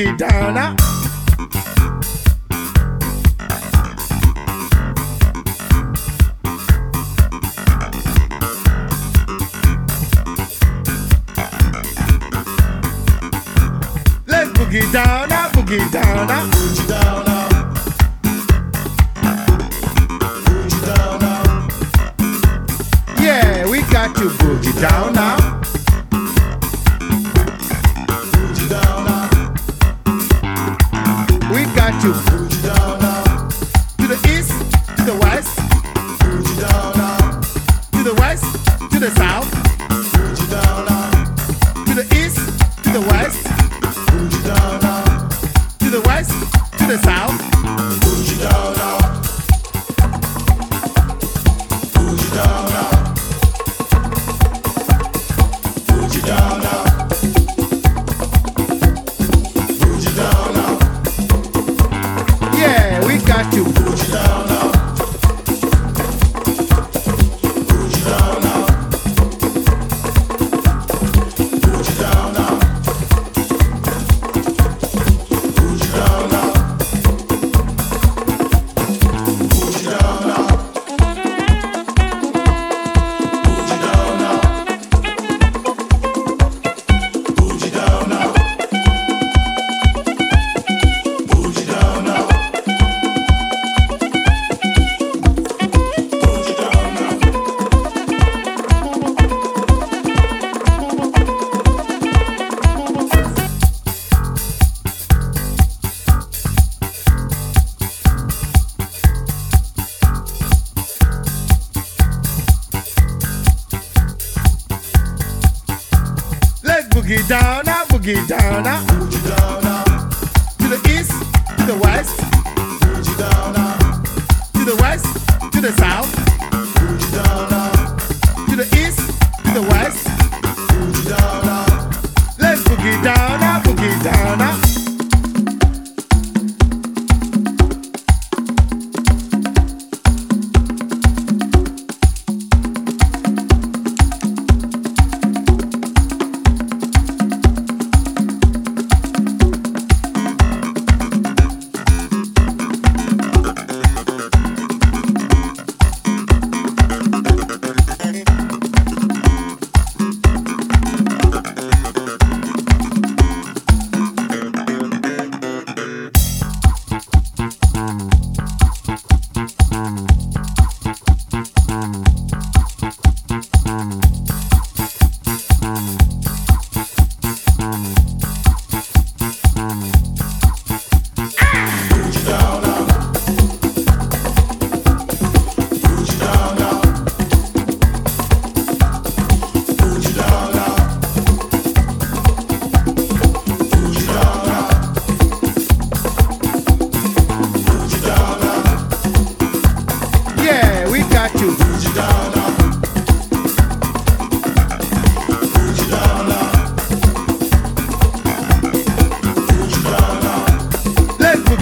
Biggie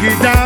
Yogi Dad.